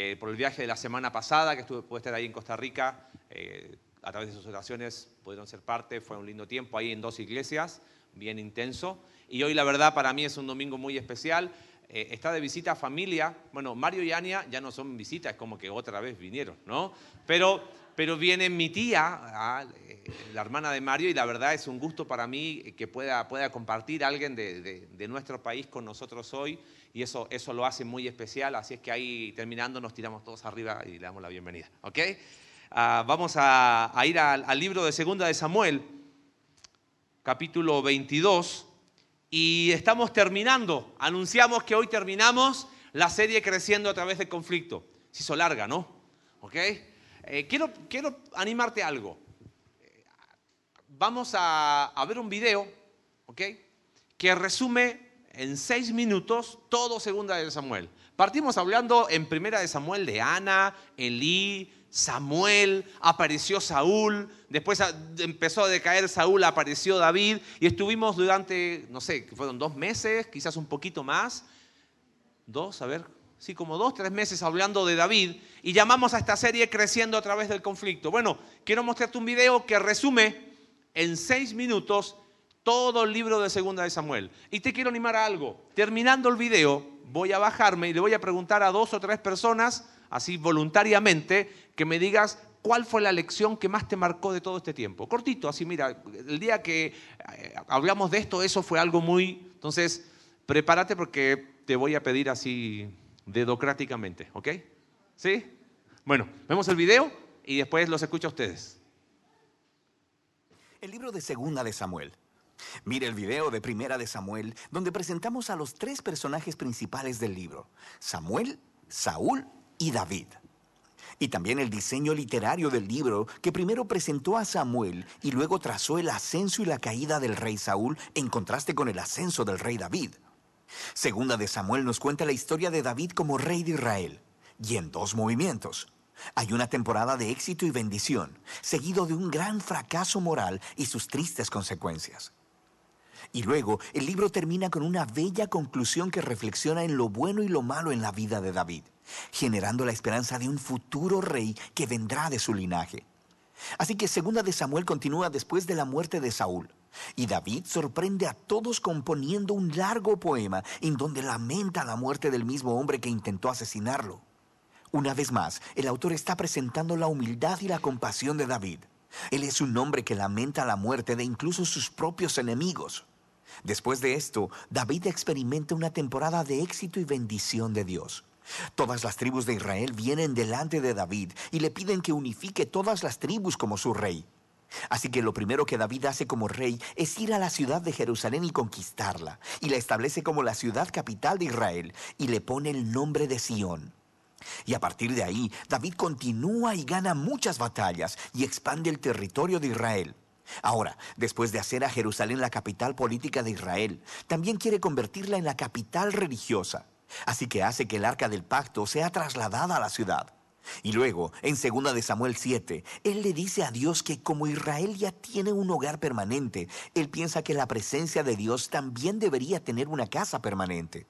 eh, por el viaje de la semana pasada, que estuve, pude estar ahí en Costa Rica. Eh, a través de sus oraciones pudieron ser parte. Fue un lindo tiempo ahí en dos iglesias, bien intenso. Y hoy, la verdad, para mí es un domingo muy especial. Eh, está de visita familia. Bueno, Mario y Ania ya no son visitas, es como que otra vez vinieron, ¿no? Pero, pero viene mi tía, ah, la hermana de Mario, y la verdad es un gusto para mí que pueda, pueda compartir alguien de, de nuestro país con nosotros hoy y eso, eso lo hace muy especial, así es que ahí terminando nos tiramos todos arriba y le damos la bienvenida. ¿ok? Ah, vamos a, ir al, libro de Segunda de Samuel, capítulo 22, y estamos terminando, anunciamos que hoy terminamos la serie Creciendo a través del conflicto. Se hizo larga, ¿no? ¿Ok? Eh, quiero, quiero animarte a algo. Vamos a, a ver un video, ¿ok? Que resume en seis minutos todo segunda de Samuel. Partimos hablando en primera de Samuel de Ana, Elí, Samuel, apareció Saúl, después empezó a decaer Saúl, apareció David y estuvimos durante, no sé, fueron dos meses, quizás un poquito más, dos, a ver, sí, como dos, tres meses hablando de David y llamamos a esta serie Creciendo a través del conflicto. Bueno, quiero mostrarte un video que resume en seis minutos todo el libro de Segunda de Samuel. Y te quiero animar a algo. Terminando el video, voy a bajarme y le voy a preguntar a dos o tres personas, así voluntariamente, que me digas cuál fue la lección que más te marcó de todo este tiempo. Cortito, así mira, el día que eh, hablamos de esto, eso fue algo muy... Entonces, prepárate porque te voy a pedir así dedocráticamente, ¿ok? ¿Sí? Bueno, vemos el video y después los escucho a ustedes. El libro de Segunda de Samuel Mire el video de Primera de Samuel, donde presentamos a los tres personajes principales del libro, Samuel, Saúl y David. Y también el diseño literario del libro, que primero presentó a Samuel y luego trazó el ascenso y la caída del rey Saúl en contraste con el ascenso del rey David. Segunda de Samuel nos cuenta la historia de David como rey de Israel, y en dos movimientos. Hay una temporada de éxito y bendición, seguido de un gran fracaso moral y sus tristes consecuencias. Y luego el libro termina con una bella conclusión que reflexiona en lo bueno y lo malo en la vida de David, generando la esperanza de un futuro rey que vendrá de su linaje. Así que Segunda de Samuel continúa después de la muerte de Saúl. Y David sorprende a todos componiendo un largo poema en donde lamenta la muerte del mismo hombre que intentó asesinarlo. Una vez más, el autor está presentando la humildad y la compasión de David. Él es un hombre que lamenta la muerte de incluso sus propios enemigos. Después de esto, David experimenta una temporada de éxito y bendición de Dios. Todas las tribus de Israel vienen delante de David y le piden que unifique todas las tribus como su rey. Así que lo primero que David hace como rey es ir a la ciudad de Jerusalén y conquistarla, y la establece como la ciudad capital de Israel, y le pone el nombre de Sión. Y a partir de ahí, David continúa y gana muchas batallas y expande el territorio de Israel. Ahora, después de hacer a Jerusalén la capital política de Israel, también quiere convertirla en la capital religiosa. Así que hace que el arca del pacto sea trasladada a la ciudad. Y luego, en 2 de Samuel 7, él le dice a Dios que como Israel ya tiene un hogar permanente, él piensa que la presencia de Dios también debería tener una casa permanente.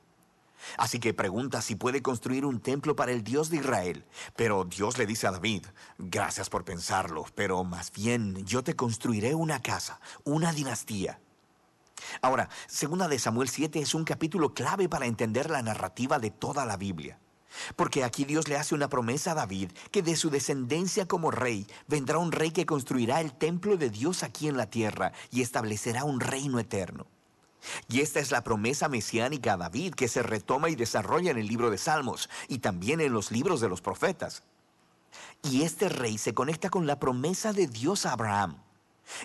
Así que pregunta si puede construir un templo para el Dios de Israel. Pero Dios le dice a David, gracias por pensarlo, pero más bien yo te construiré una casa, una dinastía. Ahora, segunda de Samuel 7 es un capítulo clave para entender la narrativa de toda la Biblia. Porque aquí Dios le hace una promesa a David que de su descendencia como rey vendrá un rey que construirá el templo de Dios aquí en la tierra y establecerá un reino eterno. Y esta es la promesa mesiánica a David que se retoma y desarrolla en el libro de Salmos y también en los libros de los profetas. Y este rey se conecta con la promesa de Dios a Abraham.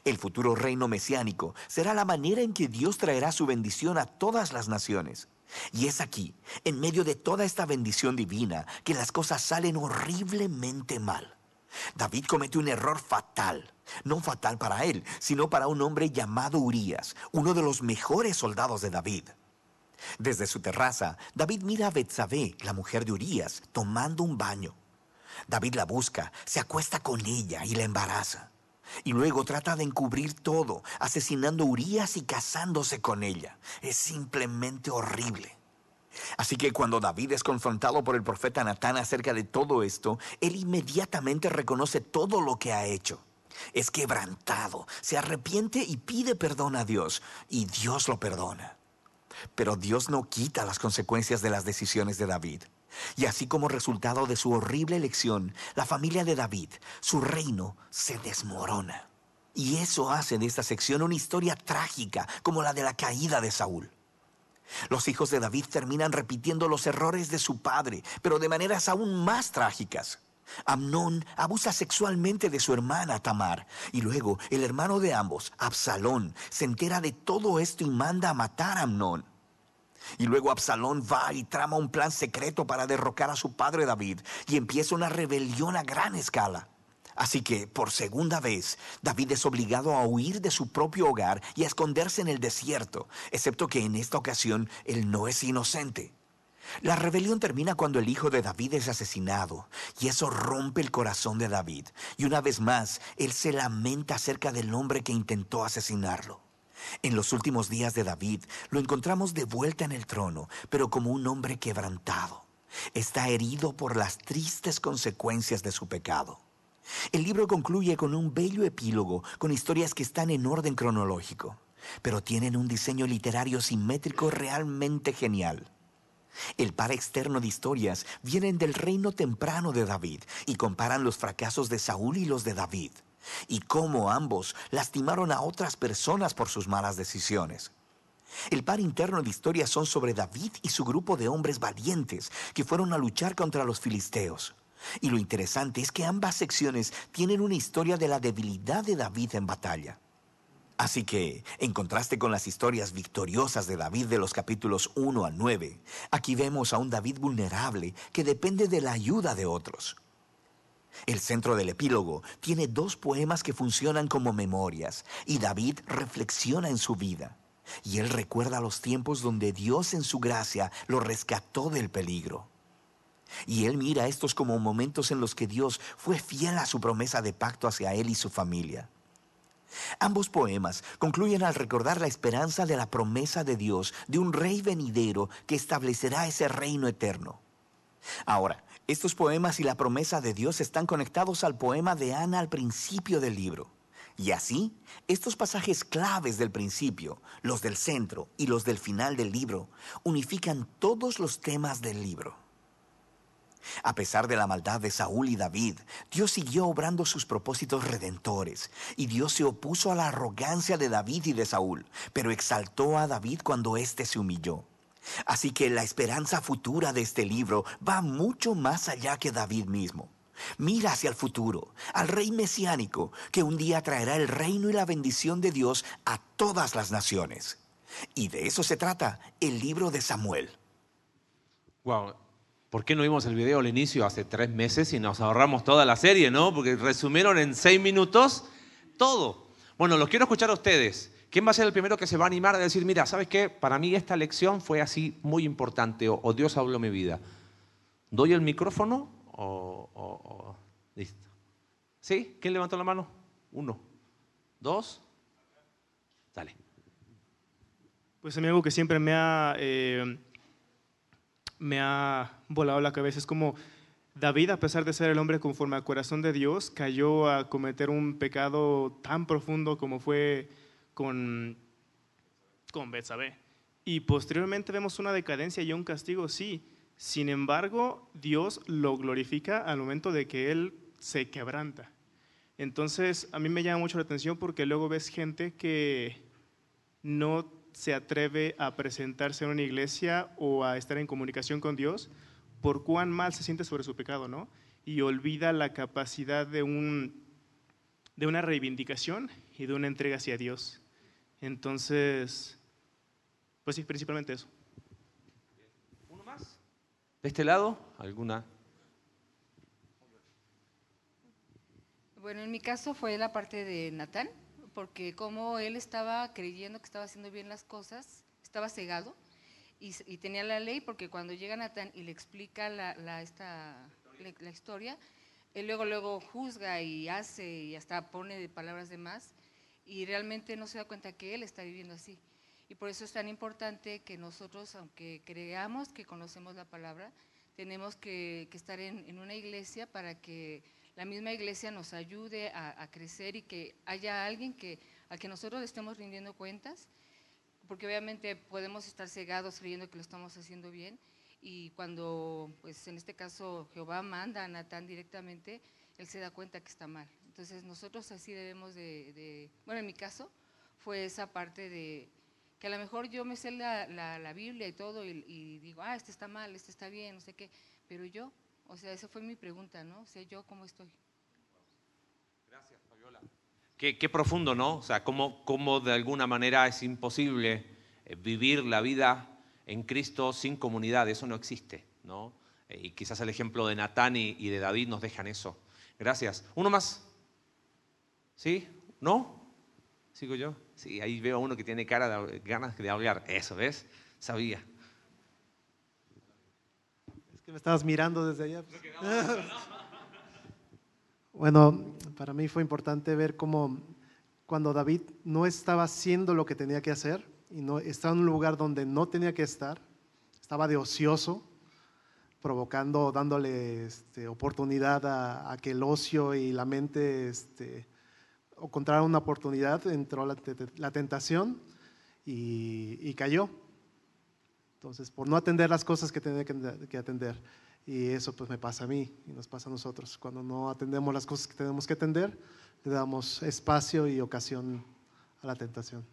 El futuro reino mesiánico será la manera en que Dios traerá su bendición a todas las naciones. Y es aquí, en medio de toda esta bendición divina, que las cosas salen horriblemente mal. David comete un error fatal no fatal para él, sino para un hombre llamado Urias, uno de los mejores soldados de David. Desde su terraza, David mira a Betsabé, la mujer de Urias, tomando un baño. David la busca, se acuesta con ella y la embaraza. Y luego trata de encubrir todo, asesinando a Urias y casándose con ella. Es simplemente horrible. Así que cuando David es confrontado por el profeta Natán acerca de todo esto, él inmediatamente reconoce todo lo que ha hecho. Es quebrantado, se arrepiente y pide perdón a Dios, y Dios lo perdona. Pero Dios no quita las consecuencias de las decisiones de David. Y así como resultado de su horrible elección, la familia de David, su reino, se desmorona. Y eso hace de esta sección una historia trágica como la de la caída de Saúl. Los hijos de David terminan repitiendo los errores de su padre, pero de maneras aún más trágicas. Amnón abusa sexualmente de su hermana Tamar y luego el hermano de ambos, Absalón, se entera de todo esto y manda a matar a Amnón. Y luego Absalón va y trama un plan secreto para derrocar a su padre David y empieza una rebelión a gran escala. Así que, por segunda vez, David es obligado a huir de su propio hogar y a esconderse en el desierto, excepto que en esta ocasión él no es inocente. La rebelión termina cuando el hijo de David es asesinado, y eso rompe el corazón de David, y una vez más, él se lamenta acerca del hombre que intentó asesinarlo. En los últimos días de David lo encontramos de vuelta en el trono, pero como un hombre quebrantado. Está herido por las tristes consecuencias de su pecado. El libro concluye con un bello epílogo, con historias que están en orden cronológico, pero tienen un diseño literario simétrico realmente genial. El par externo de historias vienen del reino temprano de David y comparan los fracasos de Saúl y los de David, y cómo ambos lastimaron a otras personas por sus malas decisiones. El par interno de historias son sobre David y su grupo de hombres valientes que fueron a luchar contra los filisteos. Y lo interesante es que ambas secciones tienen una historia de la debilidad de David en batalla. Así que, en contraste con las historias victoriosas de David de los capítulos 1 al 9, aquí vemos a un David vulnerable que depende de la ayuda de otros. El centro del epílogo tiene dos poemas que funcionan como memorias, y David reflexiona en su vida. Y él recuerda los tiempos donde Dios en su gracia lo rescató del peligro. Y él mira estos como momentos en los que Dios fue fiel a su promesa de pacto hacia él y su familia. Ambos poemas concluyen al recordar la esperanza de la promesa de Dios de un rey venidero que establecerá ese reino eterno. Ahora, estos poemas y la promesa de Dios están conectados al poema de Ana al principio del libro. Y así, estos pasajes claves del principio, los del centro y los del final del libro, unifican todos los temas del libro. A pesar de la maldad de Saúl y David, Dios siguió obrando sus propósitos redentores, y Dios se opuso a la arrogancia de David y de Saúl, pero exaltó a David cuando éste se humilló. Así que la esperanza futura de este libro va mucho más allá que David mismo. Mira hacia el futuro, al rey mesiánico, que un día traerá el reino y la bendición de Dios a todas las naciones. Y de eso se trata el libro de Samuel. Wow, ¿Por qué no vimos el video al inicio hace tres meses y nos ahorramos toda la serie, no? Porque resumieron en seis minutos todo. Bueno, los quiero escuchar a ustedes. ¿Quién va a ser el primero que se va a animar a decir, mira, ¿sabes qué? Para mí esta lección fue así muy importante o, Dios habló mi vida. ¿Doy el micrófono o, listo? ¿Sí? ¿Quién levantó la mano? Uno. ¿Dos? Dale. Pues a algo que siempre me ha... Eh, me ha volado la cabeza. Es como David, a pesar de ser el hombre conforme al corazón de Dios, cayó a cometer un pecado tan profundo como fue con, con Betsabé. Y posteriormente vemos una decadencia y un castigo, sí. Sin embargo, Dios lo glorifica al momento de que Él se quebranta. Entonces, a mí me llama mucho la atención porque luego ves gente que no se atreve a presentarse en una iglesia o a estar en comunicación con Dios por cuán mal se siente sobre su pecado, ¿no? Y olvida la capacidad de, un, de una reivindicación y de una entrega hacia Dios. Entonces, pues sí, principalmente eso. ¿Uno más? ¿De este lado? ¿Alguna? Bueno, en mi caso fue la parte de Natán porque como él estaba creyendo que estaba haciendo bien las cosas, estaba cegado y, tenía la ley, porque cuando llega Natán y le explica la, esta, la, historia, él luego, luego juzga y hace y hasta pone palabras de más y realmente no se da cuenta que él está viviendo así. Y por eso es tan importante que nosotros, aunque creamos que conocemos la palabra, tenemos que, estar en, una iglesia para que la misma iglesia nos ayude a, crecer y que haya alguien que, a que nosotros estemos rindiendo cuentas, porque obviamente podemos estar cegados creyendo que lo estamos haciendo bien y cuando, pues en este caso, Jehová manda a Natán directamente, él se da cuenta que está mal. Entonces nosotros así debemos de, bueno, en mi caso fue esa parte de que a lo mejor yo me sé la, la, Biblia y todo y, digo, ah, este está mal, este está bien, no sé qué, pero yo, o sea, esa fue mi pregunta, ¿no? O sea, yo cómo estoy. Gracias, Fabiola. Qué, qué profundo, ¿no? O sea, cómo, cómo de alguna manera es imposible eh, vivir la vida en Cristo sin comunidad, eso no existe, ¿no? Eh, y quizás el ejemplo de Natán y de David nos dejan eso. Gracias. ¿Uno más? ¿Sí? ¿No? ¿Sigo yo? Sí, ahí veo a uno que tiene cara de ganas de hablar. Eso, ¿ves? Sabía. Es que me estabas mirando desde allá. Pues. bueno, para mí fue importante ver cómo cuando David no estaba haciendo lo que tenía que hacer y no estaba en un lugar donde no tenía que estar, estaba de ocioso, provocando, dándole este, oportunidad a, a, que el ocio y la mente este, encontraron una oportunidad, entró la, tentación y, y, cayó. Entonces, por no atender las cosas que tenía que, que, atender. Y eso pues me pasa a mí y nos pasa a nosotros. Cuando no atendemos las cosas que tenemos que atender, le damos espacio y ocasión a la tentación.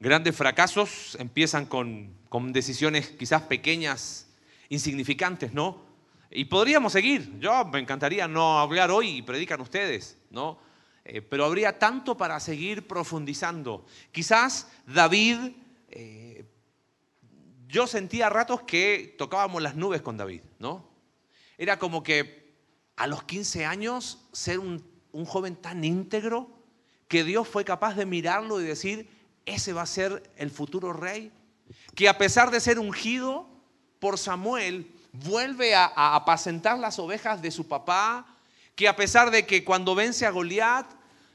Grandes fracasos empiezan con, con decisiones quizás pequeñas, insignificantes, ¿no? Y podríamos seguir. Yo me encantaría no hablar hoy y predican ustedes, ¿no? Eh, pero habría tanto para seguir profundizando. Quizás David, eh, yo sentía a ratos que tocábamos las nubes con David, ¿no? Era como que a los 15 años ser un, un joven tan íntegro que Dios fue capaz de mirarlo y decir, ese va a ser el futuro rey. Que a pesar de ser ungido por Samuel, vuelve a, apacentar las ovejas de su papá, que a pesar de que cuando vence a Goliat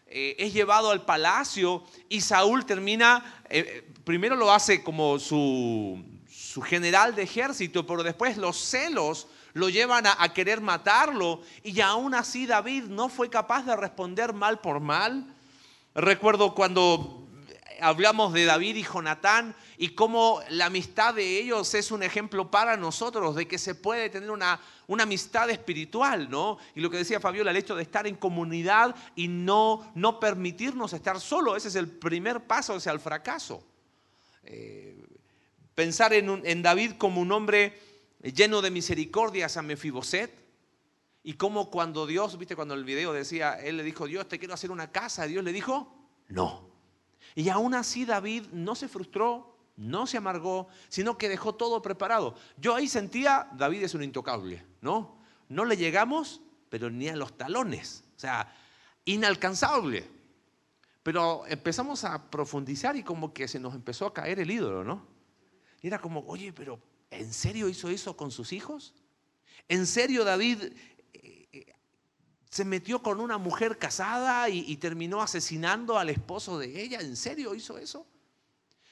eh, es llevado al palacio y Saúl termina, eh, primero lo hace como su, su, general de ejército, pero después los celos lo llevan a, a querer matarlo y aún así David no fue capaz de responder mal por mal. Recuerdo cuando hablamos de David y Jonatán y cómo la amistad de ellos es un ejemplo para nosotros de que se puede tener una, una amistad espiritual, ¿no? Y lo que decía Fabiola, el hecho de estar en comunidad y no, no permitirnos estar solo, ese es el primer paso hacia el fracaso. Eh, pensar en, en, David como un hombre lleno de misericordia hacia Mefiboset. Y cómo cuando Dios, viste, cuando el video decía, él le dijo, Dios, te quiero hacer una casa, Dios le dijo, no. Y aún así David no se frustró, no se amargó, sino que dejó todo preparado. Yo ahí sentía, David es un intocable, ¿no? No le llegamos, pero ni a los talones. O sea, inalcanzable. Pero empezamos a profundizar y como que se nos empezó a caer el ídolo, ¿no? Y era como, oye, pero ¿en serio hizo eso con sus hijos? ¿En serio David se metió con una mujer casada y, terminó asesinando al esposo de ella. ¿En serio hizo eso?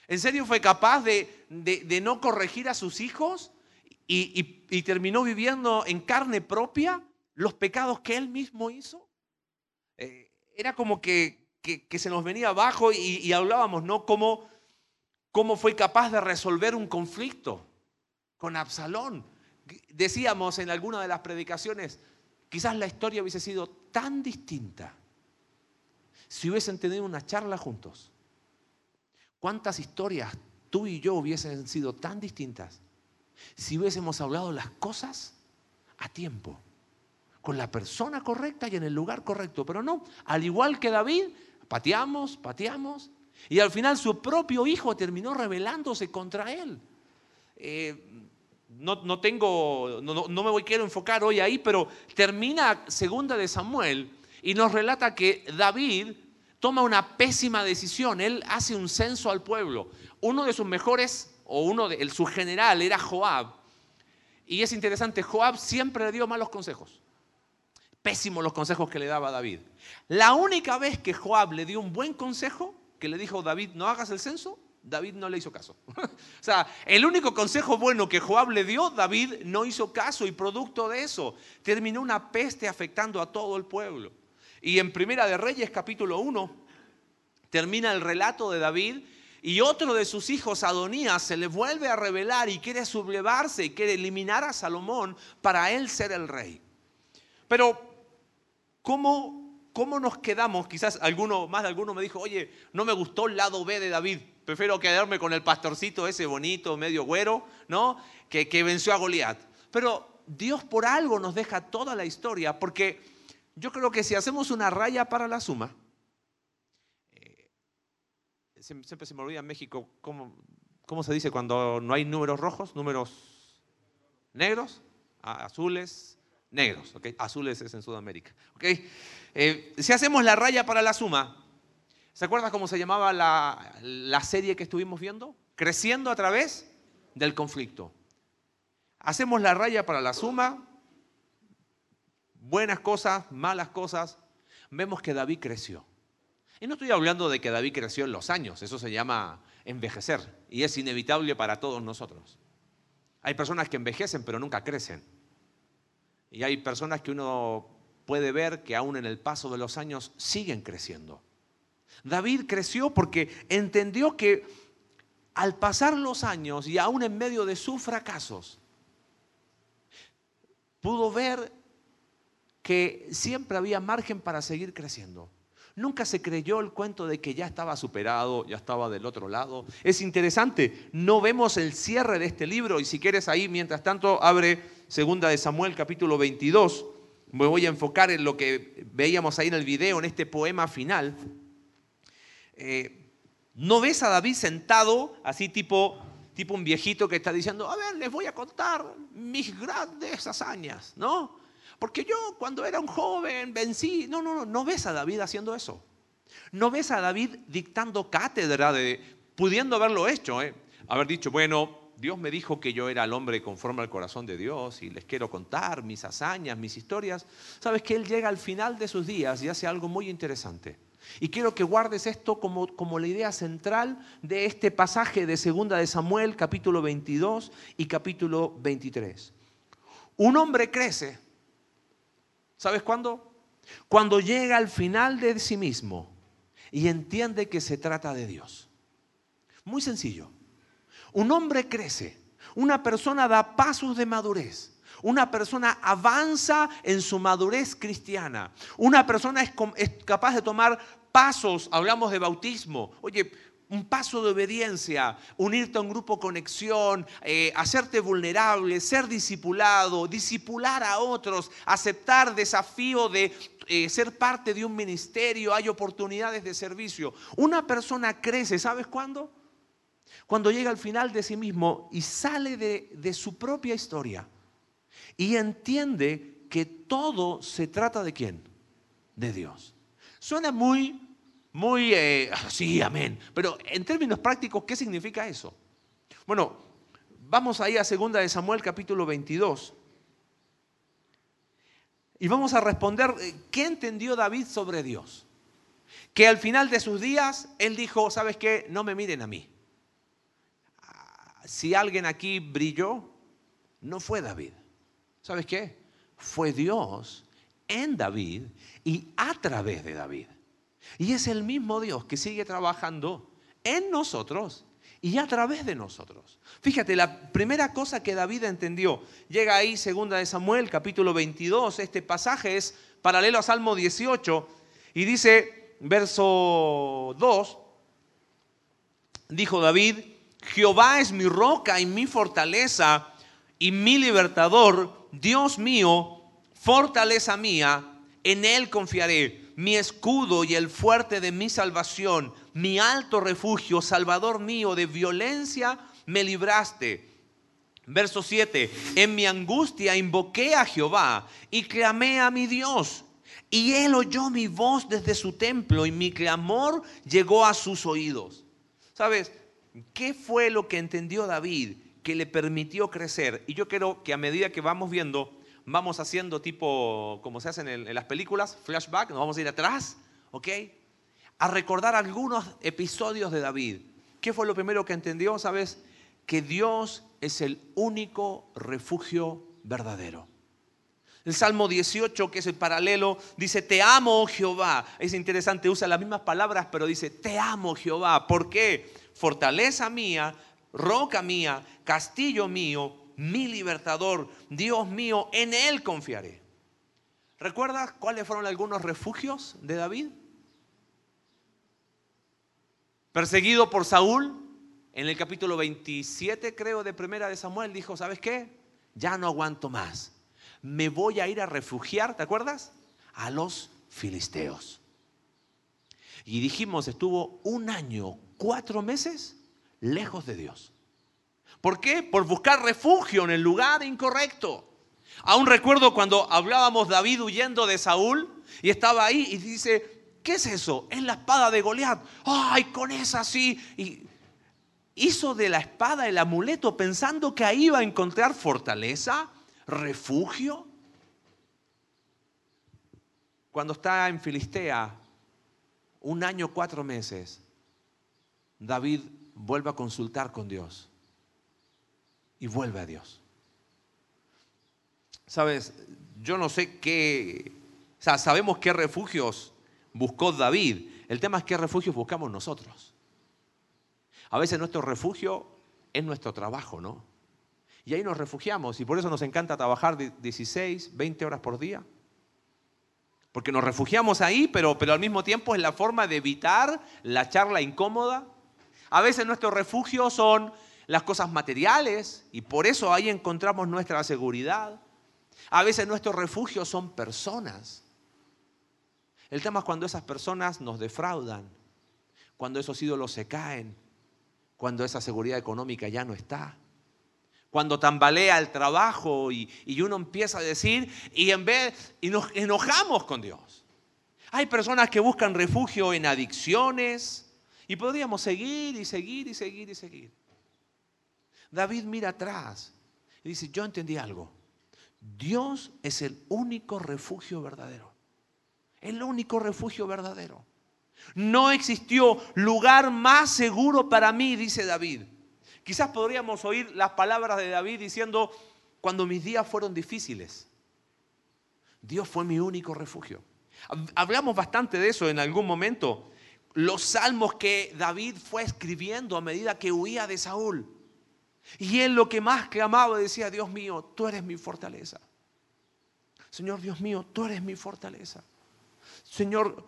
¿En serio fue capaz de, de, no corregir a sus hijos y, terminó viviendo en carne propia los pecados que él mismo hizo? Eh, era como que, que, que, se nos venía abajo y, hablábamos, ¿no? Cómo, cómo fue capaz de resolver un conflicto con Absalón. Decíamos en alguna de las predicaciones, Quizás la historia hubiese sido tan distinta si hubiesen tenido una charla juntos. ¿Cuántas historias tú y yo hubiesen sido tan distintas si hubiésemos hablado las cosas a tiempo, con la persona correcta y en el lugar correcto? Pero no, al igual que David, pateamos, pateamos, y al final su propio hijo terminó rebelándose contra él. Eh, no, no tengo, no, no, me voy, quiero enfocar hoy ahí, pero termina segunda de Samuel y nos relata que David toma una pésima decisión. Él hace un censo al pueblo. Uno de sus mejores, o uno de su general era Joab. Y es interesante, Joab siempre le dio malos consejos. Pésimos los consejos que le daba David. La única vez que Joab le dio un buen consejo que le dijo David, no hagas el censo, David no le hizo caso. o sea, el único consejo bueno que Joab le dio, David no hizo caso y producto de eso terminó una peste afectando a todo el pueblo. Y en Primera de Reyes capítulo 1 termina el relato de David y otro de sus hijos, Adonías, se le vuelve a revelar y quiere sublevarse y quiere eliminar a Salomón para él ser el rey. Pero, ¿cómo, cómo nos quedamos? Quizás alguno, más de alguno me dijo, oye, no me gustó el lado B de David. Prefiero quedarme con el pastorcito ese bonito, medio güero, ¿no? Que, que venció a Goliat. Pero Dios por algo nos deja toda la historia, porque yo creo que si hacemos una raya para la suma, siempre se me olvida en México cómo, cómo se dice cuando no hay números rojos, números negros, azules, negros, ¿ok? Azules es en Sudamérica, ¿ok? Eh, si hacemos la raya para la suma, ¿se acuerda cómo se llamaba la, la serie que estuvimos viendo? Creciendo a través del conflicto. Hacemos la raya para la suma, buenas cosas, malas cosas, vemos que David creció. Y no estoy hablando de que David creció en los años, eso se llama envejecer y es inevitable para todos nosotros. Hay personas que envejecen pero nunca crecen. Y hay personas que uno puede ver que aún en el paso de los años siguen creciendo. David creció porque entendió que al pasar los años y aún en medio de sus fracasos, pudo ver que siempre había margen para seguir creciendo. Nunca se creyó el cuento de que ya estaba superado, ya estaba del otro lado. Es interesante, no vemos el cierre de este libro y si quieres ahí, mientras tanto, abre Segunda de Samuel capítulo 22. Me voy a enfocar en lo que veíamos ahí en el video, en este poema final. Eh, no ves a David sentado así tipo, tipo un viejito que está diciendo, a ver, les voy a contar mis grandes hazañas, ¿no? Porque yo cuando era un joven vencí. No, no, no, no ves a David haciendo eso. No ves a David dictando cátedra de, pudiendo haberlo hecho, ¿eh? haber dicho, bueno, Dios me dijo que yo era el hombre conforme al corazón de Dios y les quiero contar mis hazañas, mis historias. Sabes que Él llega al final de sus días y hace algo muy interesante. Y quiero que guardes esto como, como la idea central de este pasaje de Segunda de Samuel, capítulo 22 y capítulo 23. Un hombre crece ¿Sabes cuándo? Cuando llega al final de sí mismo y entiende que se trata de Dios. Muy sencillo. Un hombre crece, una persona da pasos de madurez. Una persona avanza en su madurez cristiana. Una persona es, capaz de tomar pasos, hablamos de bautismo. Oye, un paso de obediencia, unirte a un grupo conexión, eh, hacerte vulnerable, ser discipulado, discipular a otros, aceptar desafío de eh, ser parte de un ministerio, hay oportunidades de servicio. Una persona crece, ¿sabes cuándo? Cuando llega al final de sí mismo y sale de, de su propia historia y entiende que todo se trata de quién? De Dios. Suena muy muy, eh, sí, amén. Pero en términos prácticos, ¿qué significa eso? Bueno, vamos ahí a 2 de Samuel capítulo 22. Y vamos a responder, eh, ¿qué entendió David sobre Dios? Que al final de sus días, él dijo, ¿sabes qué? No me miren a mí. Si alguien aquí brilló, no fue David. ¿Sabes qué? Fue Dios en David y a través de David. Y es el mismo Dios que sigue trabajando en nosotros y a través de nosotros. Fíjate, la primera cosa que David entendió, llega ahí, segunda de Samuel, capítulo 22, este pasaje es paralelo a Salmo 18, y dice, verso 2, dijo David, Jehová es mi roca y mi fortaleza y mi libertador, Dios mío, fortaleza mía, en él confiaré mi escudo y el fuerte de mi salvación, mi alto refugio, salvador mío, de violencia me libraste. Verso 7, en mi angustia invoqué a Jehová y clamé a mi Dios. Y él oyó mi voz desde su templo y mi clamor llegó a sus oídos. ¿Sabes? ¿Qué fue lo que entendió David que le permitió crecer? Y yo quiero que a medida que vamos viendo, vamos haciendo tipo, como se hacen en, las películas, flashback, nos vamos a ir atrás, ¿ok? a recordar algunos episodios de David. ¿Qué fue lo primero que entendió? ¿Sabes? Que Dios es el único refugio verdadero. El Salmo 18, que es el paralelo, dice, te amo Jehová. Es interesante, usa las mismas palabras, pero dice, te amo Jehová. ¿Por qué? Fortaleza mía, roca mía, castillo mío, mi libertador, Dios mío, en Él confiaré. ¿Recuerdas cuáles fueron algunos refugios de David? Perseguido por Saúl, en el capítulo 27 creo de Primera de Samuel, dijo, ¿sabes qué? Ya no aguanto más. Me voy a ir a refugiar, ¿te acuerdas? A los filisteos. Y dijimos, estuvo un año, cuatro meses lejos de Dios. ¿Por qué? Por buscar refugio en el lugar incorrecto. Aún recuerdo cuando hablábamos David huyendo de Saúl y estaba ahí y dice, ¿qué es eso? Es la espada de Goliat. Ay, con esa sí. Y hizo de la espada el amuleto pensando que ahí iba a encontrar fortaleza, refugio. Cuando está en Filistea, un año, cuatro meses, David vuelve a consultar con Dios y vuelve a Dios. Sabes, yo no sé qué, o sea, sabemos qué refugios buscó David. El tema es qué refugios buscamos nosotros. A veces nuestro refugio es nuestro trabajo, ¿no? Y ahí nos refugiamos y por eso nos encanta trabajar 16, 20 horas por día. Porque nos refugiamos ahí, pero, pero al mismo tiempo es la forma de evitar la charla incómoda. A veces nuestro refugio son las cosas materiales y por eso ahí encontramos nuestra seguridad. A veces nuestros refugios son personas. El tema es cuando esas personas nos defraudan, cuando esos ídolos se caen, cuando esa seguridad económica ya no está, cuando tambalea el trabajo y, y uno empieza a decir y en vez y nos enojamos con Dios. Hay personas que buscan refugio en adicciones y podríamos seguir y seguir y seguir y seguir. David mira atrás y dice, yo entendí algo. Dios es el único refugio verdadero. El único refugio verdadero. No existió lugar más seguro para mí, dice David. Quizás podríamos oír las palabras de David diciendo, cuando mis días fueron difíciles, Dios fue mi único refugio. Hablamos bastante de eso en algún momento. Los salmos que David fue escribiendo a medida que huía de Saúl. Y él lo que más clamaba decía, Dios mío, tú eres mi fortaleza. Señor Dios mío, tú eres mi fortaleza. Señor,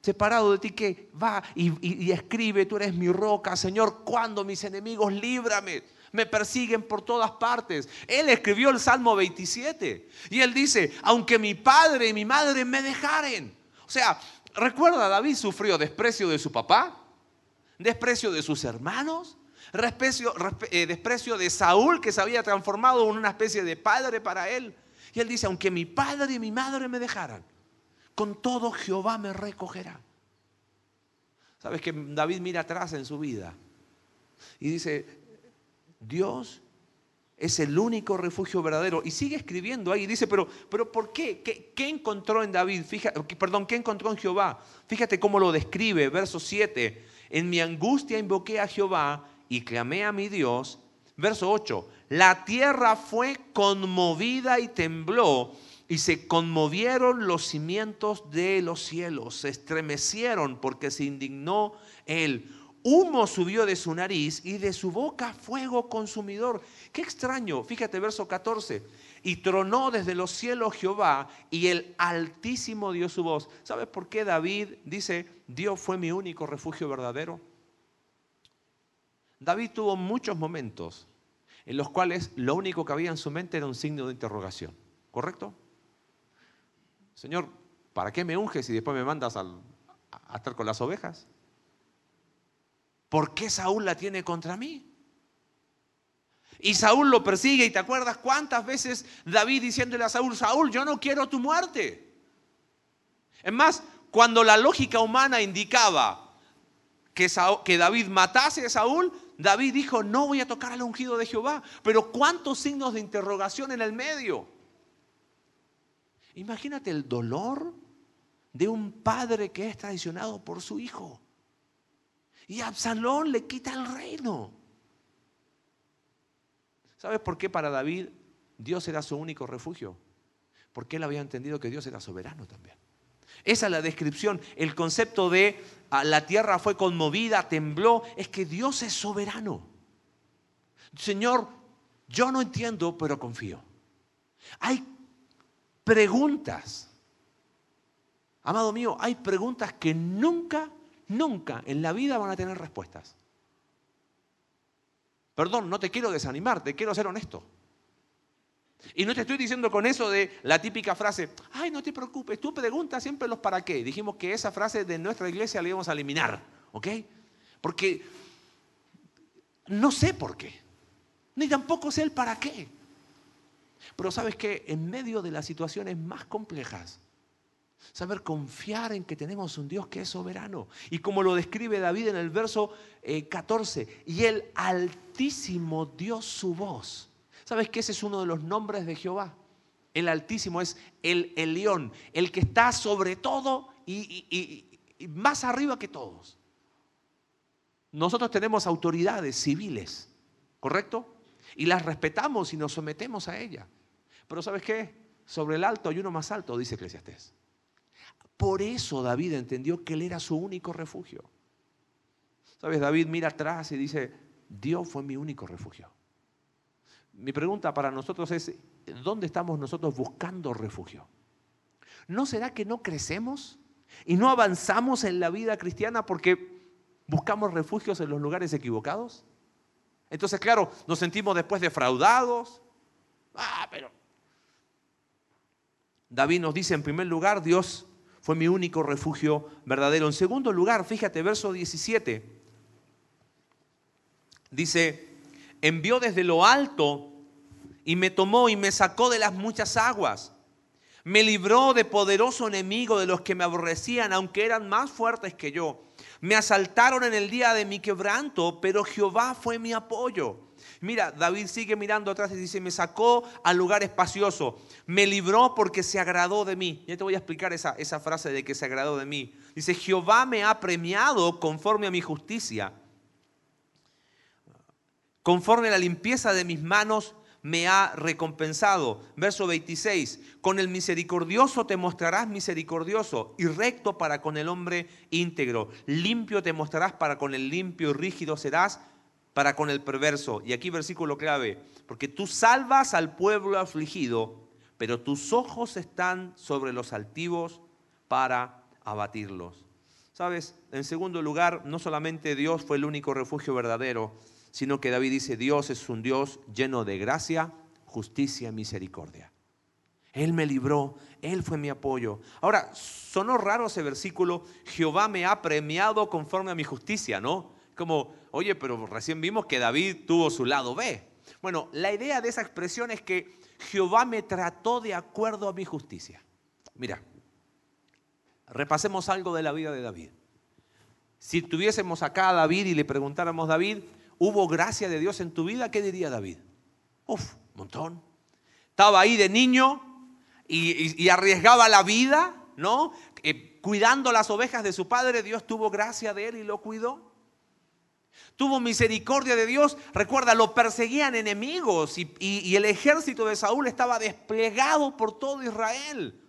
separado de ti que va y, escribe, tú eres mi roca. Señor, cuando mis enemigos líbrame, me persiguen por todas partes. Él escribió el Salmo 27 y él dice, aunque mi padre y mi madre me dejaren. O sea, recuerda, David sufrió desprecio de su papá, desprecio de sus hermanos, eh, desprecio, de Saúl, que se había transformado en una especie de padre para él. Y él dice, aunque mi padre y mi madre me dejaran, con todo Jehová me recogerá. Sabes que David mira atrás en su vida y dice, Dios es el único refugio verdadero. Y sigue escribiendo ahí. Dice, pero, pero ¿por qué? qué? qué? encontró en David? perdón, ¿qué encontró en Jehová? Fíjate cómo lo describe, verso 7. En mi angustia invoqué a Jehová y clamé a mi Dios. Verso 8, la tierra fue conmovida y tembló y se conmovieron los cimientos de los cielos, se estremecieron porque se indignó él. Humo subió de su nariz y de su boca fuego consumidor. Qué extraño, fíjate verso 14. Y tronó desde los cielos Jehová y el Altísimo dio su voz. ¿Sabes por qué David dice, Dios fue mi único refugio verdadero? David tuvo muchos momentos en los cuales lo único que había en su mente era un signo de interrogación. ¿Correcto? Señor, ¿para qué me unges y después me mandas a estar con las ovejas? ¿Por qué Saúl la tiene contra mí? Y Saúl lo persigue y te acuerdas cuántas veces David diciéndole a Saúl, Saúl, yo no quiero tu muerte. Es más, cuando la lógica humana indicaba que, que David matase a Saúl, David dijo, no voy a tocar al ungido de Jehová. Pero ¿cuántos signos de interrogación en el medio? Imagínate el dolor de un padre que es traicionado por su hijo. Y Absalón le quita el reino. ¿Sabes por qué para David Dios era su único refugio? Porque él había entendido que Dios era soberano también. Esa es la descripción. El concepto de ah, la tierra fue conmovida, tembló, es que Dios es soberano. Señor, yo no entiendo, pero confío. Hay preguntas. Amado mío, hay preguntas que nunca, nunca en la vida van a tener respuestas. Perdón, no te quiero desanimar, te quiero ser honesto. Y no te estoy diciendo con eso de la típica frase, ay, no te preocupes, tú preguntas siempre los para qué. Dijimos que esa frase de nuestra iglesia la íbamos a eliminar, ¿ok? Porque no sé por qué, ni tampoco sé el para qué. Pero sabes que en medio de las situaciones más complejas, saber confiar en que tenemos un Dios que es soberano. Y como lo describe David en el verso 14, eh, y el Altísimo dio su voz ¿Sabes que ese es uno de los nombres de Jehová? El Altísimo es el Elión, el que está sobre todo y, más arriba que todos. Nosotros tenemos autoridades civiles, ¿correcto? Y las respetamos y nos sometemos a ellas. Pero ¿sabes qué? Sobre el alto hay uno más alto, dice Eclesiastés. Por eso David entendió que él era su único refugio. ¿Sabes? David mira atrás y dice, Dios fue mi único refugio. Mi pregunta para nosotros es, ¿dónde estamos nosotros buscando refugio? ¿No será que no crecemos y no avanzamos en la vida cristiana porque buscamos refugios en los lugares equivocados? Entonces, claro, nos sentimos después defraudados. Ah, pero... David nos dice en primer lugar, Dios fue mi único refugio verdadero. En segundo lugar, fíjate, verso 17, dice, envió desde lo alto y me tomó y me sacó de las muchas aguas. Me libró de poderoso enemigo de los que me aborrecían, aunque eran más fuertes que yo. Me asaltaron en el día de mi quebranto, pero Jehová fue mi apoyo. Mira, David sigue mirando atrás y dice, me sacó al lugar espacioso, me libró porque se agradó de mí. Ya te voy a explicar esa, esa frase de que se agradó de mí. Dice, Jehová me ha premiado conforme a mi justicia Conforme la limpieza de mis manos me ha recompensado. Verso 26, con el misericordioso te mostrarás misericordioso y recto para con el hombre íntegro. Limpio te mostrarás para con el limpio y rígido serás para con el perverso. Y aquí versículo clave, porque tú salvas al pueblo afligido, pero tus ojos están sobre los altivos para abatirlos. ¿Sabes? En segundo lugar, no solamente Dios fue el único refugio verdadero, sino que David dice, Dios es un Dios lleno de gracia, justicia y misericordia. Él me libró, Él fue mi apoyo. Ahora, sonó raro ese versículo, Jehová me ha premiado conforme a mi justicia, ¿no? Como, oye, pero recién vimos que David tuvo su lado B. Bueno, la idea de esa expresión es que Jehová me trató de acuerdo a mi justicia. Mira, repasemos algo de la vida de David. Si tuviésemos acá a David y le preguntáramos, David, ¿Hubo gracia de Dios en tu vida? ¿Qué diría David? Uf, montón. Estaba ahí de niño y, arriesgaba la vida, ¿no? Eh, cuidando las ovejas de su padre, Dios tuvo gracia de él y lo cuidó. Tuvo misericordia de Dios. Recuerda, lo perseguían enemigos y, el ejército de Saúl estaba desplegado por todo Israel.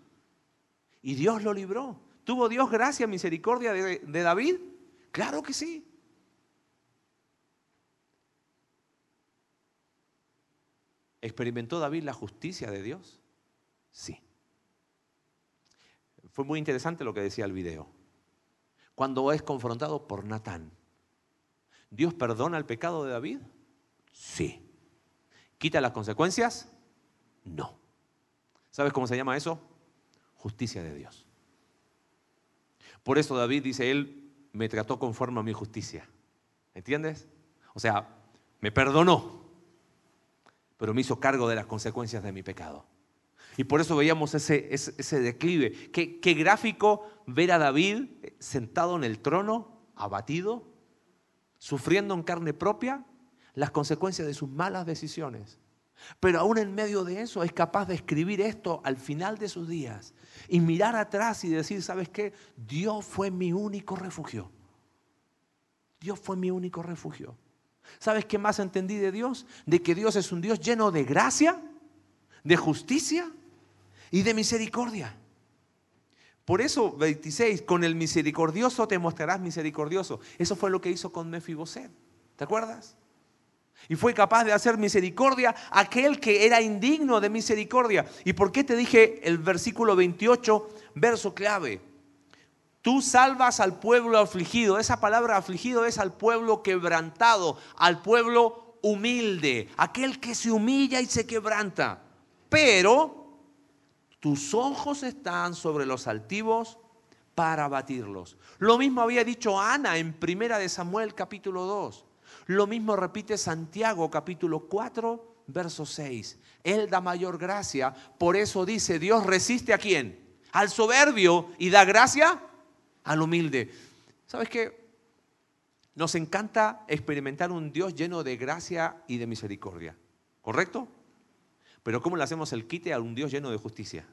Y Dios lo libró. ¿Tuvo Dios gracia, misericordia de David? Claro que sí. ¿Experimentó David la justicia de Dios? Sí. Fue muy interesante lo que decía el video. Cuando es confrontado por Natán, ¿Dios perdona el pecado de David? Sí. ¿Quita las consecuencias? No. ¿Sabes cómo se llama eso? Justicia de Dios. Por eso David dice, Él me trató conforme a mi justicia. ¿Entiendes? O sea, me perdonó pero me hizo cargo de las consecuencias de mi pecado. Y por eso veíamos ese, ese, declive. Qué, qué gráfico ver a David sentado en el trono, abatido, sufriendo en carne propia las consecuencias de sus malas decisiones. Pero aún en medio de eso es capaz de escribir esto al final de sus días y mirar atrás y decir, ¿sabes qué? Dios fue mi único refugio. Dios fue mi único refugio. ¿Sabes qué más entendí de Dios? De que Dios es un Dios lleno de gracia, de justicia y de misericordia. Por eso, 26, con el misericordioso te mostrarás misericordioso. Eso fue lo que hizo con Mefiboset. ¿Te acuerdas? Y fue capaz de hacer misericordia a aquel que era indigno de misericordia. ¿Y por qué te dije el versículo 28, verso clave? Tú salvas al pueblo afligido. Esa palabra afligido es al pueblo quebrantado, al pueblo humilde, aquel que se humilla y se quebranta. Pero tus ojos están sobre los altivos para batirlos. Lo mismo había dicho Ana en Primera de Samuel capítulo 2. Lo mismo repite Santiago capítulo 4, verso 6. Él da mayor gracia, por eso dice, Dios resiste a quién? Al soberbio y da gracia al humilde. ¿Sabes qué? Nos encanta experimentar un Dios lleno de gracia y de misericordia. ¿Correcto? Pero ¿cómo le hacemos el quite a un Dios lleno de justicia?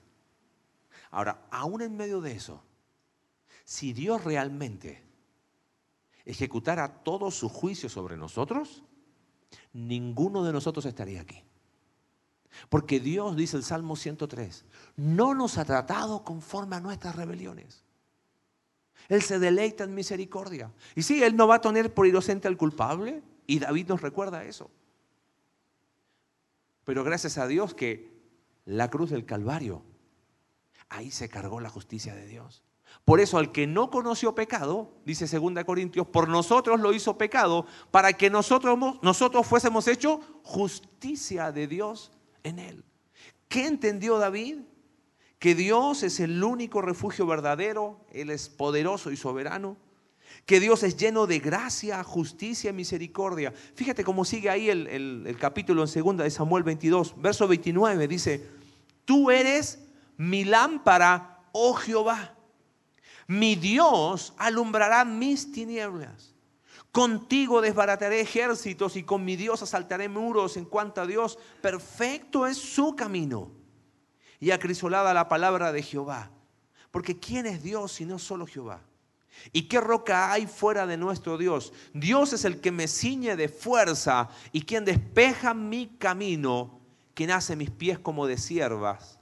Ahora, aún en medio de eso, si Dios realmente ejecutara todo su juicio sobre nosotros, ninguno de nosotros estaría aquí. Porque Dios, dice el Salmo 103, no nos ha tratado conforme a nuestras rebeliones. Él se deleita en misericordia. Y sí, Él no va a tener por inocente al culpable, y David nos recuerda eso. Pero gracias a Dios que la cruz del Calvario, ahí se cargó la justicia de Dios. Por eso al que no conoció pecado, dice 2 Corintios, por nosotros lo hizo pecado, para que nosotros, nosotros fuésemos hechos justicia de Dios en él. ¿Qué entendió David? Que Dios es el único refugio verdadero, Él es poderoso y soberano, que Dios es lleno de gracia, justicia y misericordia. Fíjate cómo sigue ahí el, capítulo en 2 de Samuel 22, verso 29, dice, tú eres mi lámpara, oh Jehová mi Dios alumbrará mis tinieblas. Contigo desbarataré ejércitos y con mi Dios asaltaré muros en cuanto a Dios. Perfecto es su camino. Y acrisolada la palabra de Jehová. Porque ¿quién es Dios si no solo Jehová? ¿Y qué roca hay fuera de nuestro Dios? Dios es el que me ciñe de fuerza y quien despeja mi camino, quien hace mis pies como de siervas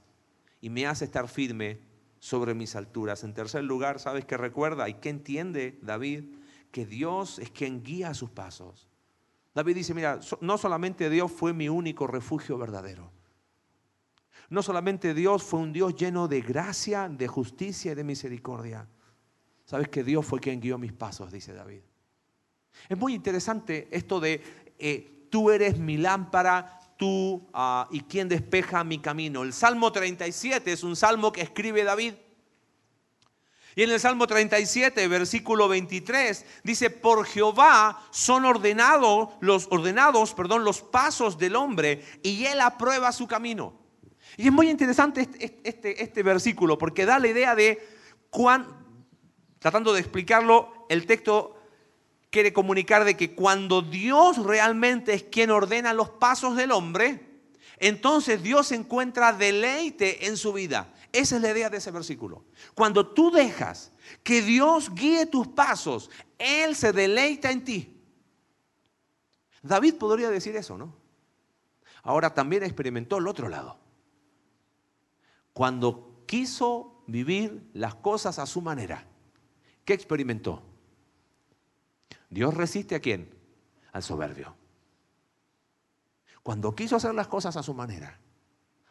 y me hace estar firme sobre mis alturas. En tercer lugar, ¿sabes qué recuerda y qué entiende David? Que Dios es quien guía sus pasos. David dice, mira, no solamente Dios fue mi único refugio verdadero. No solamente Dios fue un Dios lleno de gracia, de justicia y de misericordia. Sabes que Dios fue quien guió mis pasos, dice David. Es muy interesante esto de eh, tú eres mi lámpara, tú ah, y quien despeja mi camino. El Salmo 37 es un salmo que escribe David. Y en el Salmo 37, versículo 23, dice, por Jehová son ordenados los, ordenados perdón, los pasos del hombre y él aprueba su camino. Y es muy interesante este, este, este versículo porque da la idea de cuán, tratando de explicarlo, el texto quiere comunicar de que cuando Dios realmente es quien ordena los pasos del hombre, entonces Dios encuentra deleite en su vida. Esa es la idea de ese versículo. Cuando tú dejas que Dios guíe tus pasos, Él se deleita en ti. David podría decir eso, ¿no? Ahora también experimentó el otro lado. Cuando quiso vivir las cosas a su manera, ¿qué experimentó? Dios resiste a quién? Al soberbio. Cuando quiso hacer las cosas a su manera,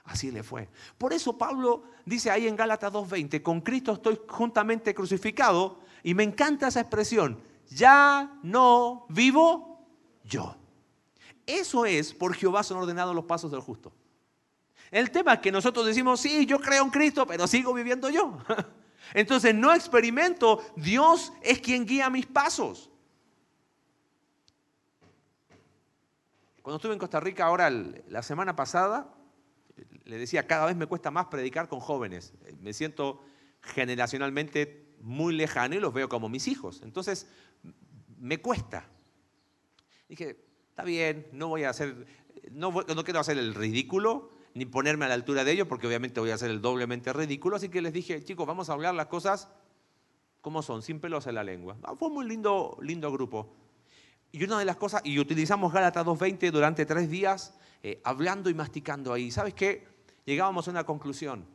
así le fue. Por eso Pablo dice ahí en Gálatas 2.20, con Cristo estoy juntamente crucificado y me encanta esa expresión, ya no vivo yo. Eso es por Jehová son ordenados los pasos del justo. El tema es que nosotros decimos, sí, yo creo en Cristo, pero sigo viviendo yo. Entonces no experimento, Dios es quien guía mis pasos. Cuando estuve en Costa Rica ahora, la semana pasada, le decía, cada vez me cuesta más predicar con jóvenes. Me siento generacionalmente muy lejano y los veo como mis hijos. Entonces, me cuesta. Dije, está bien, no voy a hacer, no, no quiero hacer el ridículo ni ponerme a la altura de ellos, porque obviamente voy a hacer el doblemente ridículo. Así que les dije, chicos, vamos a hablar las cosas como son, sin pelos en la lengua. Ah, Fue un muy lindo, lindo grupo. Y una de las cosas, y utilizamos Gálatas 2.20 durante tres días, eh, hablando y masticando ahí. ¿Sabes qué? Llegábamos a una conclusión.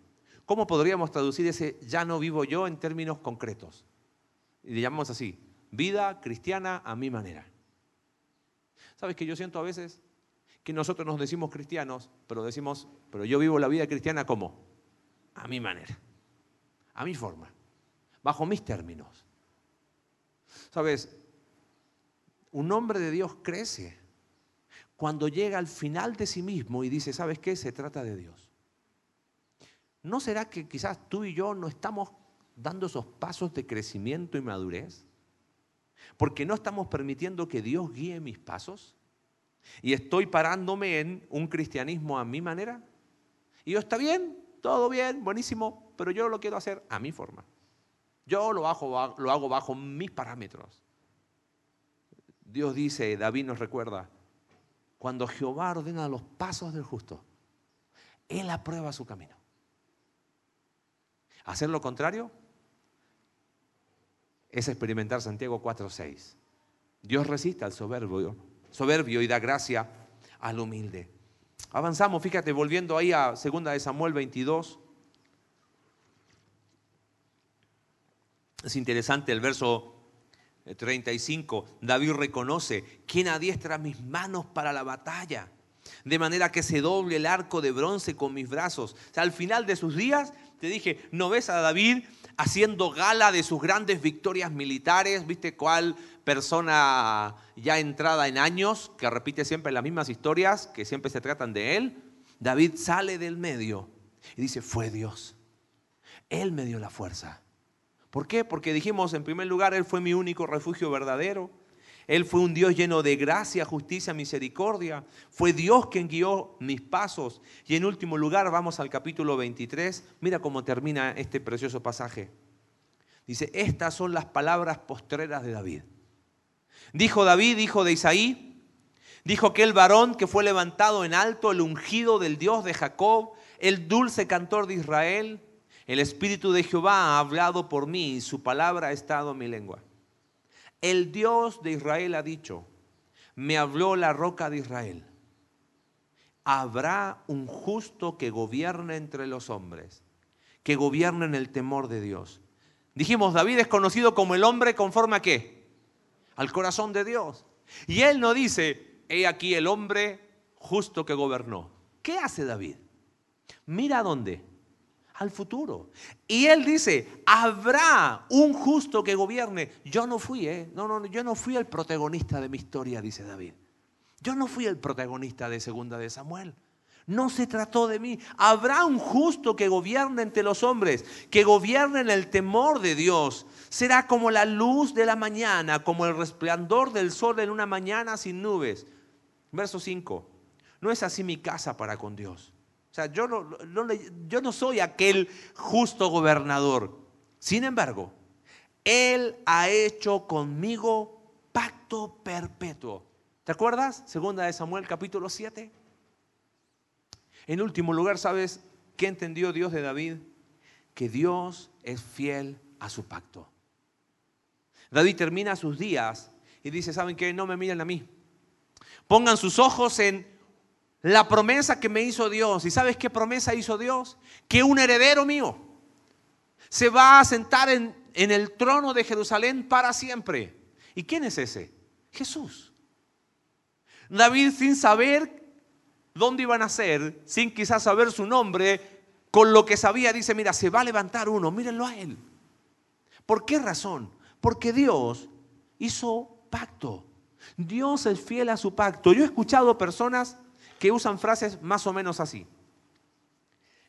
¿Cómo podríamos traducir ese ya no vivo yo en términos concretos? Y le llamamos así, vida cristiana a mi manera. ¿Sabes qué yo siento a veces? Que nosotros nos decimos cristianos, pero decimos, pero yo vivo la vida cristiana como? A mi manera, a mi forma, bajo mis términos. ¿Sabes? Un hombre de Dios crece cuando llega al final de sí mismo y dice, ¿sabes qué? Se trata de Dios. ¿No será que quizás tú y yo no estamos dando esos pasos de crecimiento y madurez? Porque no estamos permitiendo que Dios guíe mis pasos. Y estoy parándome en un cristianismo a mi manera. Y yo está bien, todo bien, buenísimo, pero yo lo quiero hacer a mi forma. Yo lo lo hago bajo mis parámetros. Dios dice, David nos recuerda, cuando Jehová ordena los pasos del justo, Él aprueba su camino. Hacer lo contrario es experimentar Santiago 4:6. Dios resiste al soberbio, soberbio y da gracia al humilde. Avanzamos, fíjate, volviendo ahí a 2 de Samuel 22. Es interesante el verso 35. David reconoce, ¿quién adiestra mis manos para la batalla? De manera que se doble el arco de bronce con mis brazos. O sea, al final de sus días, te dije, ¿no ves a David haciendo gala de sus grandes victorias militares? ¿Viste cuál persona ya entrada en años, que repite siempre las mismas historias, que siempre se tratan de él? David sale del medio y dice, fue Dios. Él me dio la fuerza. ¿Por qué? Porque dijimos, en primer lugar, Él fue mi único refugio verdadero. Él fue un Dios lleno de gracia, justicia, misericordia. Fue Dios quien guió mis pasos. Y en último lugar, vamos al capítulo 23. Mira cómo termina este precioso pasaje. Dice, estas son las palabras postreras de David. Dijo David, hijo de Isaí, dijo aquel varón que fue levantado en alto, el ungido del Dios de Jacob, el dulce cantor de Israel. El Espíritu de Jehová ha hablado por mí y su palabra ha estado en mi lengua. El Dios de Israel ha dicho, me habló la roca de Israel. Habrá un justo que gobierne entre los hombres, que gobierne en el temor de Dios. Dijimos, David es conocido como el hombre conforme a qué? Al corazón de Dios. Y él no dice, he aquí el hombre justo que gobernó. ¿Qué hace David? Mira dónde al futuro. Y él dice, habrá un justo que gobierne. Yo no fui, ¿eh? No, no, yo no fui el protagonista de mi historia, dice David. Yo no fui el protagonista de Segunda de Samuel. No se trató de mí. Habrá un justo que gobierne entre los hombres, que gobierne en el temor de Dios. Será como la luz de la mañana, como el resplandor del sol en una mañana sin nubes. Verso 5. No es así mi casa para con Dios. Sea, yo no, yo no soy aquel justo gobernador. Sin embargo, Él ha hecho conmigo pacto perpetuo. ¿Te acuerdas? Segunda de Samuel capítulo 7. En último lugar, ¿sabes qué entendió Dios de David? Que Dios es fiel a su pacto. David termina sus días y dice, ¿saben qué? No me miren a mí. Pongan sus ojos en la promesa que me hizo Dios. ¿Y sabes qué promesa hizo Dios? Que un heredero mío se va a sentar en, el trono de Jerusalén para siempre. ¿Y quién es ese? Jesús. David sin saber dónde iban a ser, sin quizás saber su nombre, con lo que sabía dice, mira, se va a levantar uno, mírenlo a él. ¿Por qué razón? Porque Dios hizo pacto. Dios es fiel a su pacto. Yo he escuchado personas que usan frases más o menos así.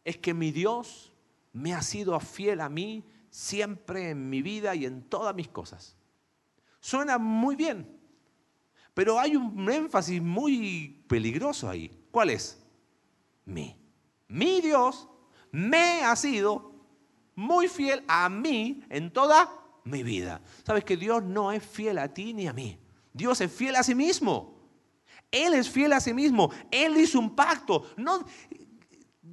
Es que mi Dios me ha sido fiel a mí siempre en mi vida y en todas mis cosas. Suena muy bien, pero hay un énfasis muy peligroso ahí. ¿Cuál es? Mí. Mi Dios me ha sido muy fiel a mí en toda mi vida. Sabes que Dios no es fiel a ti ni a mí. Dios es fiel a sí mismo. Él es fiel a sí mismo. Él hizo un pacto. No,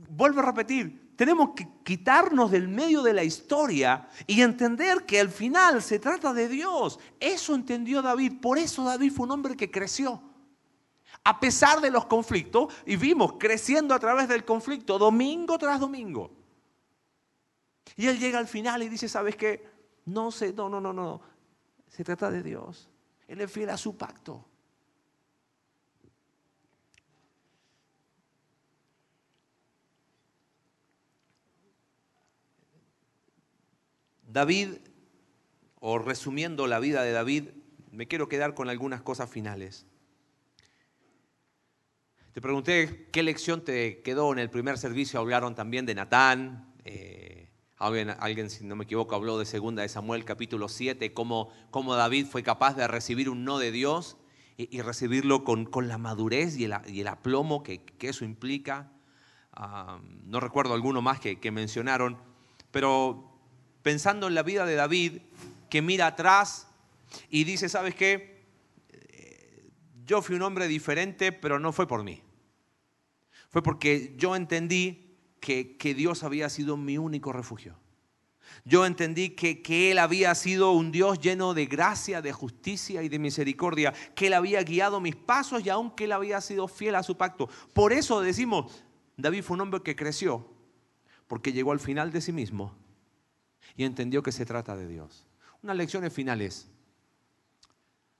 vuelvo a repetir, tenemos que quitarnos del medio de la historia y entender que al final se trata de Dios. Eso entendió David. Por eso David fue un hombre que creció. A pesar de los conflictos, y vimos creciendo a través del conflicto, domingo tras domingo. Y él llega al final y dice, ¿sabes qué? No sé, no, no, no, no. Se trata de Dios. Él es fiel a su pacto. David, o resumiendo la vida de David, me quiero quedar con algunas cosas finales. Te pregunté qué lección te quedó en el primer servicio, hablaron también de Natán, eh, alguien, si no me equivoco, habló de segunda de Samuel capítulo 7, cómo, cómo David fue capaz de recibir un no de Dios y, recibirlo con, la madurez y el, aplomo que, eso implica. Ah, no recuerdo alguno más que, que mencionaron, pero pensando en la vida de David, que mira atrás y dice, ¿sabes qué? Eh, yo fui un hombre diferente, pero no fue por mí. Fue porque yo entendí que, Dios había sido mi único refugio. Yo entendí que, que, Él había sido un Dios lleno de gracia, de justicia y de misericordia, que Él había guiado mis pasos y aún que Él había sido fiel a su pacto. Por eso decimos, David fue un hombre que creció, porque llegó al final de sí mismo y entendió que se trata de Dios. Unas lecciones finales.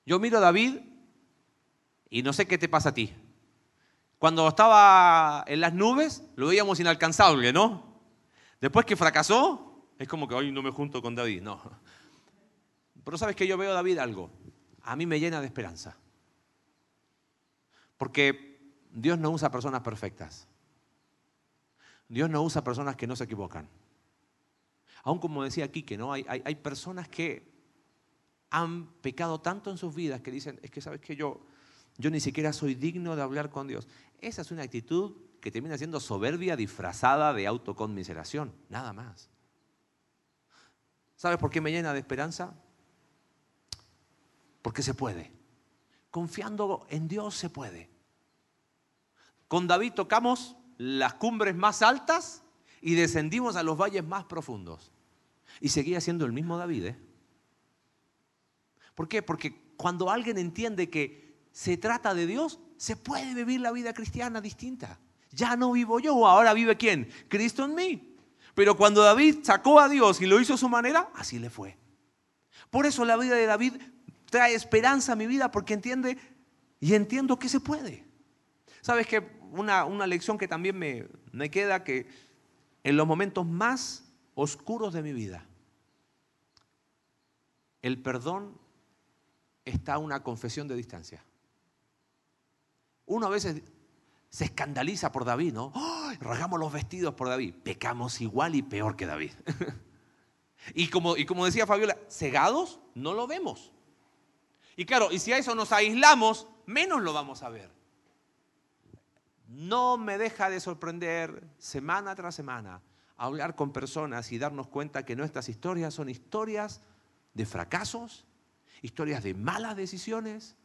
Yo miro a David y no sé qué te pasa a ti. Cuando estaba en las nubes, lo veíamos inalcanzable, ¿no? Después que fracasó, es como que hoy no me junto con David, no. Pero sabes que yo veo a David algo, a mí me llena de esperanza. Porque Dios no usa personas perfectas. Dios no usa personas que no se equivocan. Aún como decía aquí, que no hay, hay, personas que han pecado tanto en sus vidas que dicen, es que sabes que yo, yo ni siquiera soy digno de hablar con Dios. Esa es una actitud que termina siendo soberbia disfrazada de autoconmiseración, nada más. ¿Sabes por qué me llena de esperanza? Porque se puede. Confiando en Dios se puede. Con David tocamos las cumbres más altas y descendimos a los valles más profundos. Y seguía siendo el mismo David. ¿eh? ¿Por qué? Porque cuando alguien entiende que se trata de Dios, se puede vivir la vida cristiana distinta. Ya no vivo yo, ahora vive quién? Cristo en mí. Pero cuando David sacó a Dios y lo hizo a su manera, así le fue. Por eso la vida de David trae esperanza a mi vida porque entiende y entiendo que se puede. ¿Sabes que una, una, lección que también me, me queda que en los momentos más oscuros de mi vida, el perdón está una confesión de distancia. Uno a veces se escandaliza por David, ¿no? Rasgamos los vestidos por David. Pecamos igual y peor que David. y, como, y como decía Fabiola, cegados no lo vemos. Y claro, y si a eso nos aislamos, menos lo vamos a ver. No me deja de sorprender semana tras semana hablar con personas y darnos cuenta que nuestras historias son historias de fracasos, historias de malas decisiones,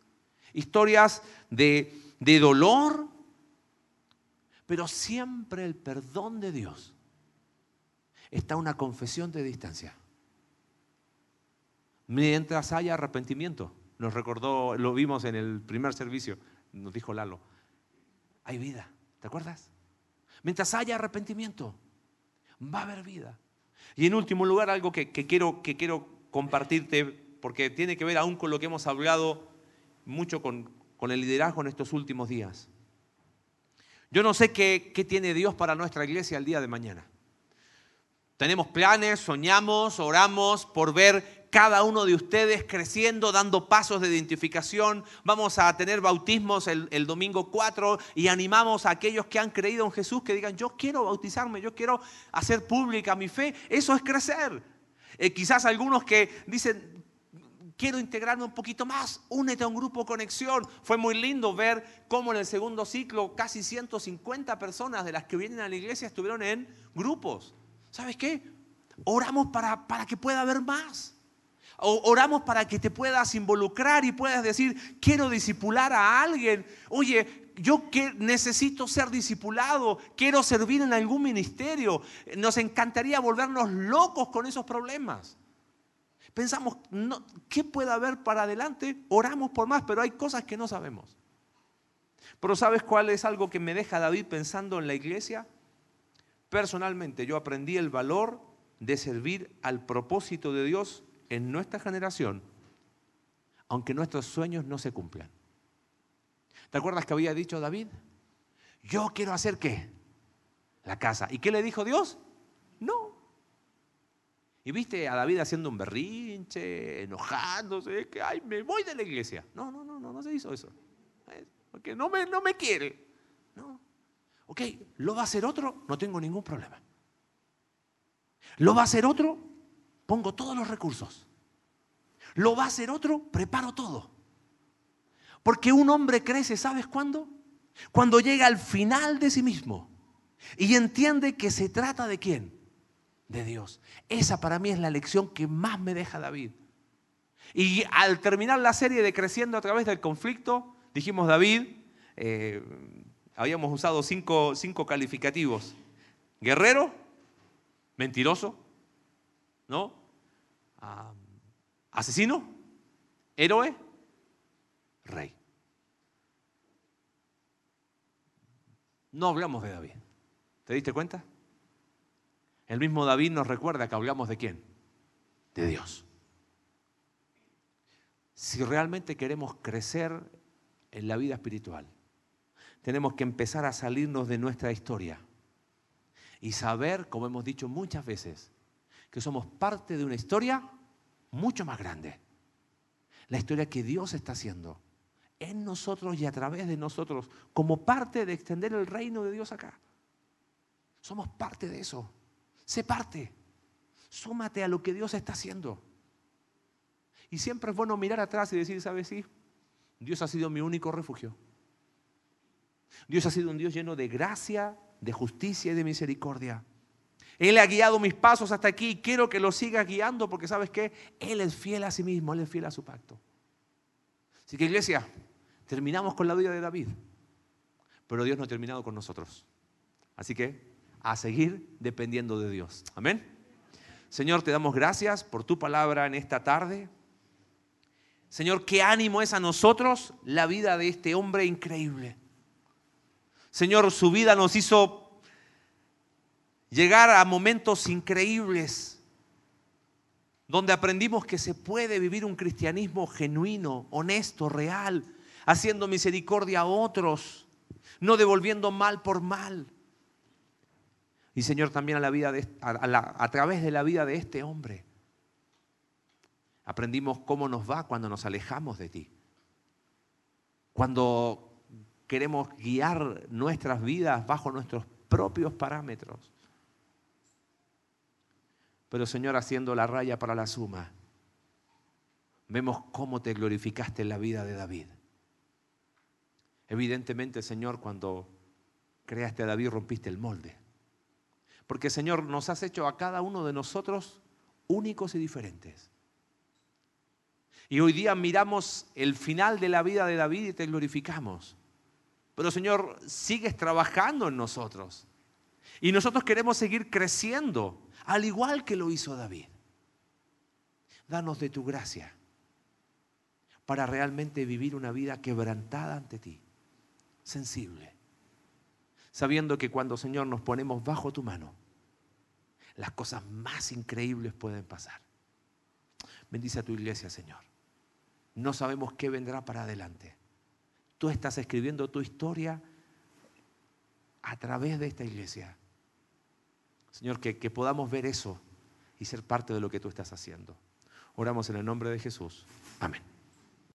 historias de, de dolor, pero siempre el perdón de Dios está una confesión de distancia. Mientras haya arrepentimiento, nos recordó, lo vimos en el primer servicio, nos dijo Lalo, hay vida, ¿te acuerdas? Mientras haya arrepentimiento, va a haber vida. Y en último lugar, algo que, quiero, que quiero compartirte, porque tiene que ver aún con lo que hemos hablado mucho con, el liderazgo en estos últimos días. Yo no sé qué, qué tiene Dios para nuestra iglesia el día de mañana. Tenemos planes, soñamos, oramos por ver cada uno de ustedes creciendo, dando pasos de identificación. Vamos a tener bautismos el, domingo 4 y animamos a aquellos que han creído en Jesús que digan, yo quiero bautizarme, yo quiero hacer pública mi fe. Eso es crecer. Eh, quizás algunos que dicen, quiero integrarme un poquito más, únete a un grupo conexión. Fue muy lindo ver cómo en el segundo ciclo casi 150 personas de las que vienen a la iglesia estuvieron en grupos. ¿Sabes qué? Oramos para, para que pueda haber más. Oramos para que te puedas involucrar y puedas decir, quiero disipular a alguien. Oye, yo que necesito ser discipulado, quiero servir en algún ministerio. Nos encantaría volvernos locos con esos problemas. Pensamos, no, ¿qué puede haber para adelante? Oramos por más, pero hay cosas que no sabemos. Pero ¿sabes cuál es algo que me deja David pensando en la iglesia? Personalmente, yo aprendí el valor de servir al propósito de Dios en nuestra generación, aunque nuestros sueños no se cumplan. ¿Te acuerdas que había dicho David? Yo quiero hacer qué? La casa. ¿Y qué le dijo Dios? No. Y viste a David haciendo un berrinche, enojándose, que ay, me voy de la iglesia. No, no, no, no, no se hizo eso. Porque no me, no me quiere. No. Ok, ¿lo va a hacer otro? No tengo ningún problema. ¿Lo va a hacer otro? Pongo todos los recursos. ¿Lo va a hacer otro? Preparo todo. Porque un hombre crece, ¿sabes cuándo? Cuando llega al final de sí mismo y entiende que se trata de quién? De Dios. Esa para mí es la lección que más me deja David. Y al terminar la serie de Creciendo a través del conflicto, dijimos David, eh, habíamos usado cinco, cinco calificativos. Guerrero, mentiroso, ¿no? Asesino, héroe, rey. No hablamos de David. ¿Te diste cuenta? El mismo David nos recuerda que hablamos de quién? De Dios. Si realmente queremos crecer en la vida espiritual, tenemos que empezar a salirnos de nuestra historia y saber, como hemos dicho muchas veces, que somos parte de una historia mucho más grande. La historia que Dios está haciendo en nosotros y a través de nosotros, como parte de extender el reino de Dios acá. Somos parte de eso. Sé parte. Súmate a lo que Dios está haciendo. Y siempre es bueno mirar atrás y decir, ¿sabes? Sí, Dios ha sido mi único refugio. Dios ha sido un Dios lleno de gracia, de justicia y de misericordia. Él ha guiado mis pasos hasta aquí y quiero que lo siga guiando porque sabes qué, Él es fiel a sí mismo, Él es fiel a su pacto. Así que iglesia, terminamos con la vida de David, pero Dios no ha terminado con nosotros. Así que a seguir dependiendo de Dios. Amén. Señor, te damos gracias por tu palabra en esta tarde. Señor, qué ánimo es a nosotros la vida de este hombre increíble. Señor, su vida nos hizo llegar a momentos increíbles donde aprendimos que se puede vivir un cristianismo genuino, honesto, real, haciendo misericordia a otros, no devolviendo mal por mal. Y Señor, también a, través de la vida de este hombre, aprendimos cómo nos va cuando nos alejamos de ti. Cuando queremos guiar nuestras vidas bajo nuestros propios parámetros. Pero Señor, haciendo la raya para la suma, vemos cómo te glorificaste en la vida de David. Evidentemente, Señor, cuando creaste a David rompiste el molde. Porque, Señor, nos has hecho a cada uno de nosotros únicos y diferentes. Y hoy día miramos el final de la vida de David y te glorificamos. Pero Señor, sigues trabajando en nosotros. Y nosotros queremos seguir creciendo, al igual que lo hizo David. Danos de tu gracia para realmente vivir una vida quebrantada ante ti, sensible, sabiendo que cuando Señor nos ponemos bajo tu mano, las cosas más increíbles pueden pasar. Bendice a tu iglesia, Señor. No sabemos qué vendrá para adelante. Tú estás escribiendo tu historia a través de esta iglesia. Señor, que, podamos ver eso y ser parte de lo que tú estás haciendo. Oramos en el nombre de Jesús. Amén.